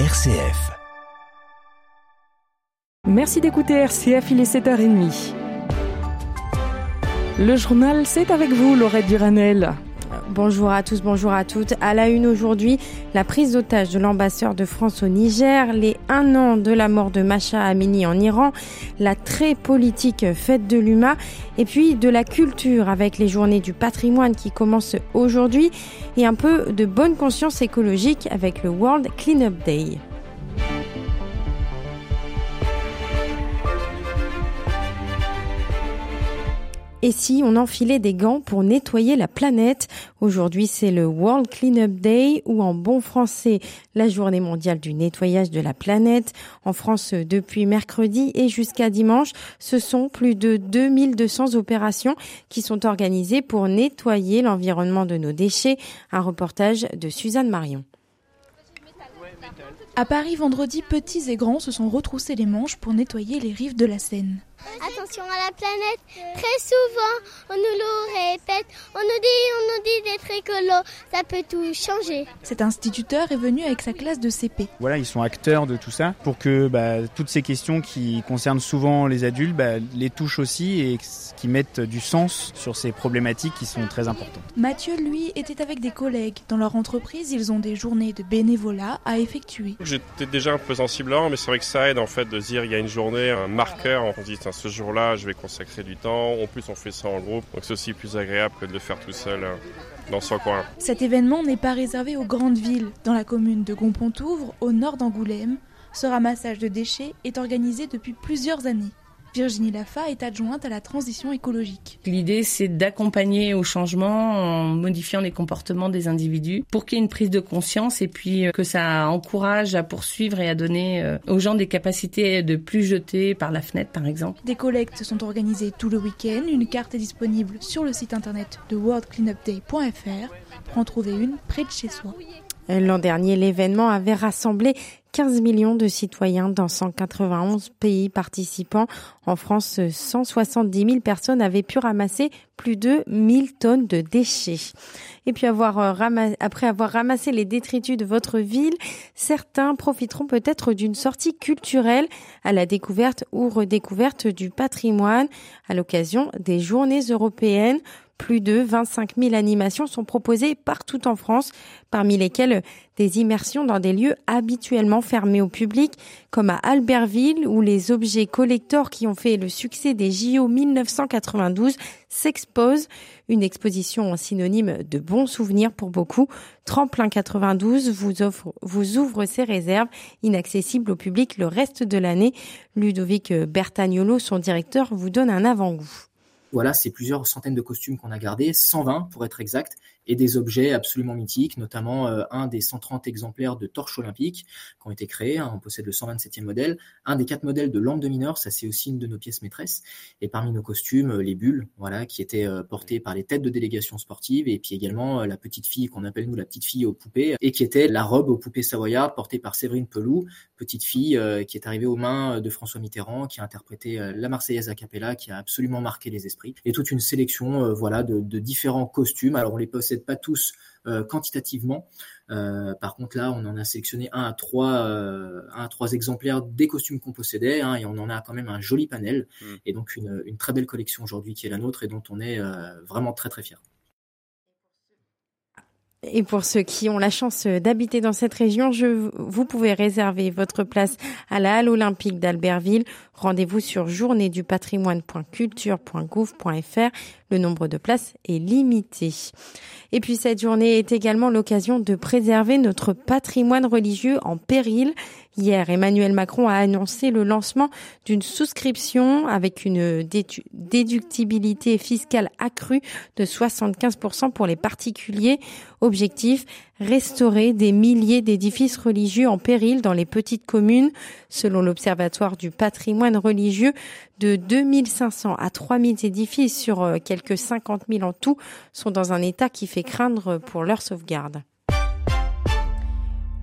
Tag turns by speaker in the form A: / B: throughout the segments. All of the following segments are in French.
A: RCF.
B: Merci d'écouter RCF, il est 7h30. Le journal, c'est avec vous, Laurette Duranel.
C: Bonjour à tous, bonjour à toutes. À la une aujourd'hui, la prise d'otage de l'ambassadeur de France au Niger, les un an de la mort de Macha Amini en Iran, la très politique fête de l'UMA, et puis de la culture avec les journées du patrimoine qui commencent aujourd'hui, et un peu de bonne conscience écologique avec le World Cleanup Day. Et si on enfilait des gants pour nettoyer la planète? Aujourd'hui, c'est le World Cleanup Day ou en bon français, la journée mondiale du nettoyage de la planète. En France, depuis mercredi et jusqu'à dimanche, ce sont plus de 2200 opérations qui sont organisées pour nettoyer l'environnement de nos déchets. Un reportage de Suzanne Marion.
D: À Paris, vendredi, petits et grands se sont retroussés les manches pour nettoyer les rives de la Seine.
E: Attention à la planète, très souvent on nous le répète, on nous dit, on nous dit d'être écolo, ça peut tout changer.
D: Cet instituteur est venu avec sa classe de CP.
F: Voilà, ils sont acteurs de tout ça pour que bah, toutes ces questions qui concernent souvent les adultes bah, les touchent aussi et qui mettent du sens sur ces problématiques qui sont très importantes.
D: Mathieu, lui, était avec des collègues. Dans leur entreprise, ils ont des journées de bénévolat à effectuer.
G: J'étais déjà un peu sensible mais c'est vrai que ça aide en fait de dire il y a une journée, un marqueur, on dit ce jour-là, je vais consacrer du temps. En plus, on fait ça en groupe, donc c'est aussi plus agréable que de le faire tout seul euh, dans son coin.
D: Cet événement n'est pas réservé aux grandes villes. Dans la commune de Gonpontouvre, au nord d'Angoulême, ce ramassage de déchets est organisé depuis plusieurs années. Virginie Lafa est adjointe à la transition écologique.
H: L'idée, c'est d'accompagner au changement en modifiant les comportements des individus pour qu'il y ait une prise de conscience et puis euh, que ça encourage à poursuivre et à donner euh, aux gens des capacités de plus jeter par la fenêtre, par exemple.
D: Des collectes sont organisées tout le week-end. Une carte est disponible sur le site internet de worldcleanupday.fr pour en trouver une près de chez soi.
C: L'an dernier, l'événement avait rassemblé 15 millions de citoyens dans 191 pays participants. En France, 170 000 personnes avaient pu ramasser plus de 1000 tonnes de déchets. Et puis euh, après avoir ramassé les détritus de votre ville, certains profiteront peut-être d'une sortie culturelle à la découverte ou redécouverte du patrimoine à l'occasion des journées européennes plus de 25 000 animations sont proposées partout en France, parmi lesquelles des immersions dans des lieux habituellement fermés au public, comme à Albertville, où les objets collecteurs qui ont fait le succès des JO 1992 s'exposent. Une exposition synonyme de bons souvenirs pour beaucoup. Tremplin 92 vous vous ouvre ses réserves, inaccessibles au public le reste de l'année. Ludovic Bertagnolo, son directeur, vous donne un avant-goût.
I: Voilà, c'est plusieurs centaines de costumes qu'on a gardés, 120 pour être exact, et des objets absolument mythiques, notamment euh, un des 130 exemplaires de torches olympiques qui ont été créés, hein, on possède le 127e modèle, un des quatre modèles de lampe de mineur, ça c'est aussi une de nos pièces maîtresses, et parmi nos costumes, euh, les bulles, voilà, qui étaient euh, portées par les têtes de délégation sportive, et puis également la petite fille qu'on appelle nous la petite fille aux poupées, et qui était la robe aux poupées savoyardes portée par Séverine Pelou, petite fille qui est arrivée aux mains de François Mitterrand, qui a interprété la Marseillaise a cappella, qui a absolument marqué les esprits, et toute une sélection, voilà, de, de différents costumes. Alors on les possède pas tous euh, quantitativement. Euh, par contre, là, on en a sélectionné un à trois, euh, un à trois exemplaires des costumes qu'on possédait, hein, et on en a quand même un joli panel, mm. et donc une, une, très belle collection aujourd'hui qui est la nôtre et dont on est vraiment très très fier.
C: Et pour ceux qui ont la chance d'habiter dans cette région, je, vous pouvez réserver votre place à la Halle Olympique d'Albertville. Rendez-vous sur journéedupatrimoine.culture.gouv.fr. Le nombre de places est limité. Et puis cette journée est également l'occasion de préserver notre patrimoine religieux en péril. Hier, Emmanuel Macron a annoncé le lancement d'une souscription avec une déductibilité fiscale accrue de 75% pour les particuliers. Objectif, restaurer des milliers d'édifices religieux en péril dans les petites communes. Selon l'Observatoire du patrimoine religieux, de 2500 à 3000 édifices sur euh, quelques 50 000 en tout sont dans un état qui fait craindre pour leur sauvegarde.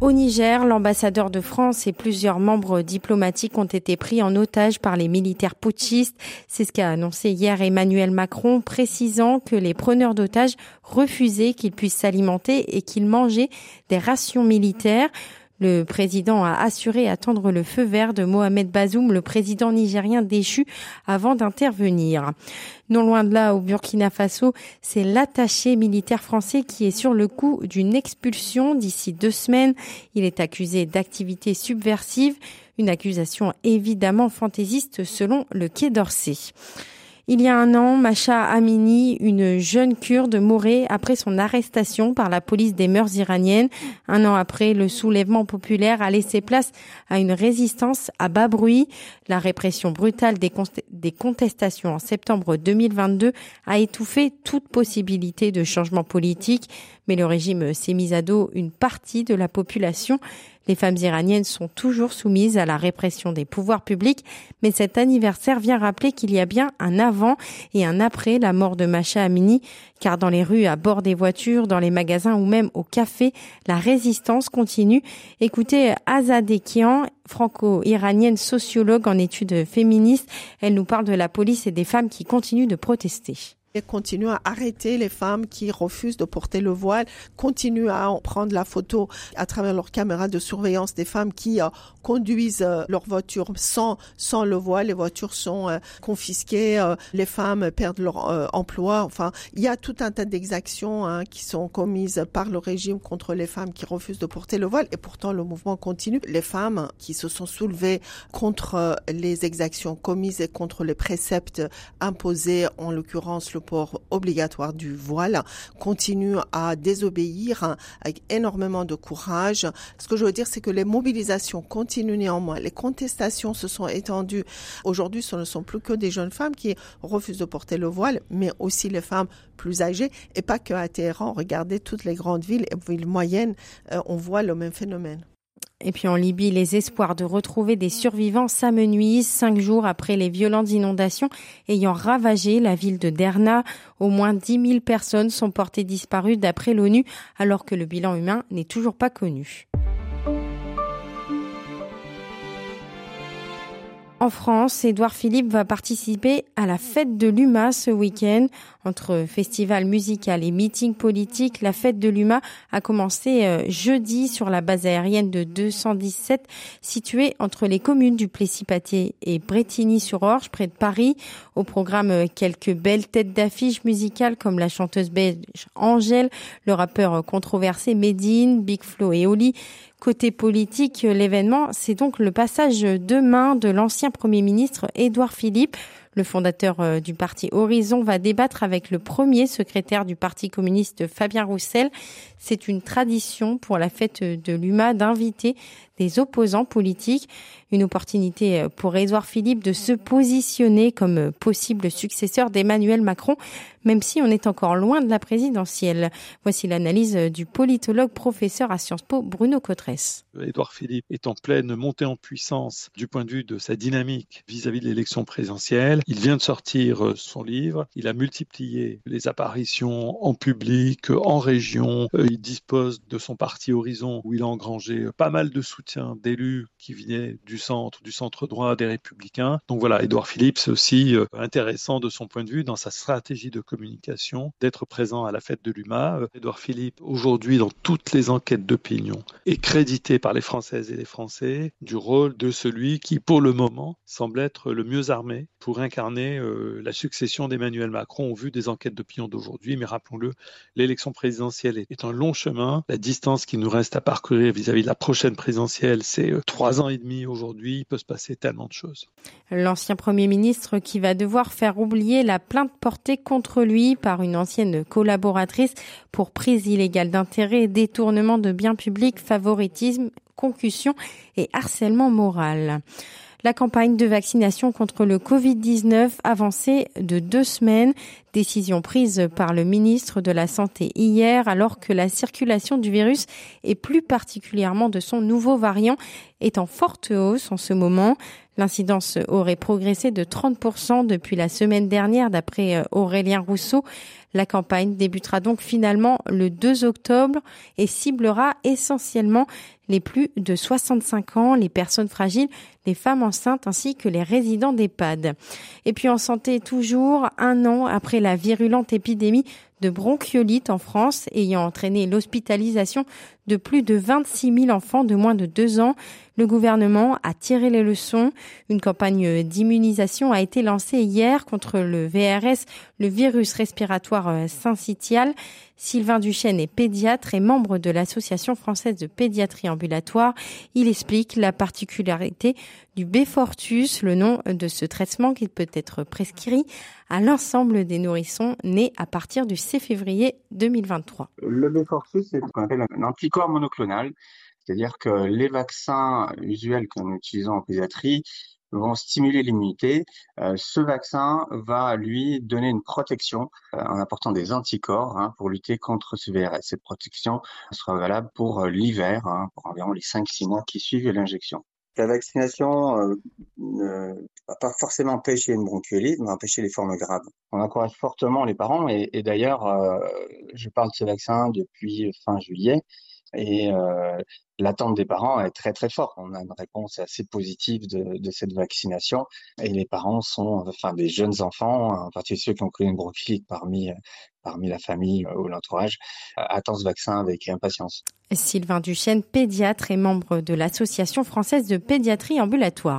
C: Au Niger, l'ambassadeur de France et plusieurs membres diplomatiques ont été pris en otage par les militaires putschistes. C'est ce qu'a annoncé hier Emmanuel Macron, précisant que les preneurs d'otages refusaient qu'ils puissent s'alimenter et qu'ils mangeaient des rations militaires. Le président a assuré attendre le feu vert de Mohamed Bazoum, le président nigérien déchu, avant d'intervenir. Non loin de là, au Burkina Faso, c'est l'attaché militaire français qui est sur le coup d'une expulsion d'ici deux semaines. Il est accusé d'activités subversives, une accusation évidemment fantaisiste selon le Quai d'Orsay. Il y a un an, Macha Amini, une jeune kurde, mourait après son arrestation par la police des mœurs iraniennes. Un an après, le soulèvement populaire a laissé place à une résistance à bas bruit. La répression brutale des, des contestations en septembre 2022 a étouffé toute possibilité de changement politique, mais le régime s'est mis à dos une partie de la population. Les femmes iraniennes sont toujours soumises à la répression des pouvoirs publics, mais cet anniversaire vient rappeler qu'il y a bien un avant et un après la mort de Masha Amini, car dans les rues, à bord des voitures, dans les magasins ou même au café, la résistance continue. Écoutez Azadeh Kian, franco-iranienne sociologue en études féministes, elle nous parle de la police et des femmes qui continuent de protester
A: continue à arrêter les femmes qui refusent de porter le voile, continue à prendre la photo à travers leurs caméras de surveillance des femmes qui euh, conduisent euh, leur voiture sans sans le voile. Les voitures sont euh, confisquées, les femmes perdent leur emploi. Enfin, il y a tout un tas d'exactions hein, qui sont commises par le régime contre les femmes qui refusent de porter le voile. Et pourtant, le mouvement continue. Les femmes qui se sont soulevées contre les exactions commises et contre les préceptes imposés, en l'occurrence le port obligatoire du voile, continue à désobéir avec énormément de courage. Ce que je veux dire, c'est que les mobilisations continuent néanmoins. Les contestations se sont étendues. Aujourd'hui, ce ne sont plus que des jeunes femmes qui refusent de porter le voile, mais aussi les femmes plus âgées et pas que à Téhéran. Regardez toutes les grandes villes et villes moyennes, euh, on voit le même phénomène.
C: Et puis en Libye, les espoirs de retrouver des survivants s'amenuisent cinq jours après les violentes inondations ayant ravagé la ville de Derna. Au moins 10 000 personnes sont portées disparues d'après l'ONU alors que le bilan humain n'est toujours pas connu. En France, Édouard Philippe va participer à la fête de l'UMA ce week-end. Entre festival musical et meeting politique, la fête de l'UMA a commencé euh, jeudi sur la base aérienne de 217 située entre les communes du Plessis-Pathé et Bretigny-sur-Orge près de Paris. Au programme, euh, quelques belles têtes d'affiches musicales comme la chanteuse belge Angèle, le rappeur controversé Medine, Big Flo et Oli, Côté politique, l'événement, c'est donc le passage demain de l'ancien Premier ministre Édouard Philippe. Le fondateur euh, du parti Horizon va débattre avec le premier secrétaire du Parti communiste Fabien Roussel. C'est une tradition pour la fête de l'UMA d'inviter des opposants politiques. Une opportunité euh, pour Édouard Philippe de se positionner comme euh, possible successeur d'Emmanuel Macron, même si on est encore loin de la présidentielle. Voici l'analyse du politologue professeur à Sciences Po, Bruno Cotresse.
J: Édouard Philippe est en pleine montée en puissance du point de vue de sa dynamique vis-à-vis -vis de l'élection présidentielle. Il vient de sortir son livre. Il a multiplié les apparitions en public, en région. Il dispose de son parti Horizon où il a engrangé pas mal de soutien d'élus qui venaient du centre, du centre droit, des républicains. Donc voilà, Édouard Philippe, c'est aussi euh, intéressant de son point de vue dans sa stratégie de communication d'être présent à la fête de l'UMA. Euh, Édouard Philippe, aujourd'hui, dans toutes les enquêtes d'opinion, est crédité par les Françaises et les Français du rôle de celui qui, pour le moment, semble être le mieux armé pour incarner euh, la succession d'Emmanuel Macron au vu des enquêtes d'opinion d'aujourd'hui. Mais rappelons-le, l'élection présidentielle est un long chemin. La distance qui nous reste à parcourir vis-à-vis -vis de la prochaine présidentielle c'est euh, trois ans et demi aujourd'hui, il peut se passer tellement de choses.
C: L'ancien Premier ministre qui va devoir faire oublier la plainte portée contre lui par une ancienne collaboratrice pour prise illégale d'intérêt, détournement de biens publics, favoritisme, concussion et harcèlement moral. La campagne de vaccination contre le Covid-19 avancée de deux semaines, décision prise par le ministre de la Santé hier alors que la circulation du virus et plus particulièrement de son nouveau variant est en forte hausse en ce moment. L'incidence aurait progressé de 30% depuis la semaine dernière d'après euh, Aurélien Rousseau. La campagne débutera donc finalement le 2 octobre et ciblera essentiellement les plus de 65 ans, les personnes fragiles, les femmes enceintes ainsi que les résidents d'EHPAD. Et puis en santé toujours, un an après la virulente épidémie de bronchiolite en France, ayant entraîné l'hospitalisation de plus de 26 000 enfants de moins de deux ans. Le gouvernement a tiré les leçons. Une campagne d'immunisation a été lancée hier contre le VRS, le virus respiratoire syncytial. Sylvain Duchesne est pédiatre et membre de l'Association française de pédiatrie ambulatoire. Il explique la particularité du Befortus, le nom de ce traitement qui peut être prescrit à l'ensemble des nourrissons nés à partir du 6 février 2023.
K: Le Befortus, c'est ce qu'on appelle un anticorps monoclonal, c'est-à-dire que les vaccins usuels que nous utilisons en pédiatrie vont stimuler l'immunité. Euh, ce vaccin va lui donner une protection euh, en apportant des anticorps hein, pour lutter contre ce VRS. Cette protection sera valable pour euh, l'hiver, hein, pour environ les 5-6 mois qui suivent l'injection. La vaccination ne va pas forcément empêcher une bronchiolite, mais empêcher les formes graves. On encourage fortement les parents et, et d'ailleurs, je parle de ce vaccin depuis fin juillet et euh, l'attente des parents est très très forte. On a une réponse assez positive de, de, cette vaccination et les parents sont, enfin des jeunes enfants, en particulier ceux qui ont connu une bronchite parmi parmi la famille ou l'entourage, attendent ce vaccin avec impatience.
C: Sylvain Duchesne, pédiatre et membre de l'Association française de pédiatrie ambulatoire.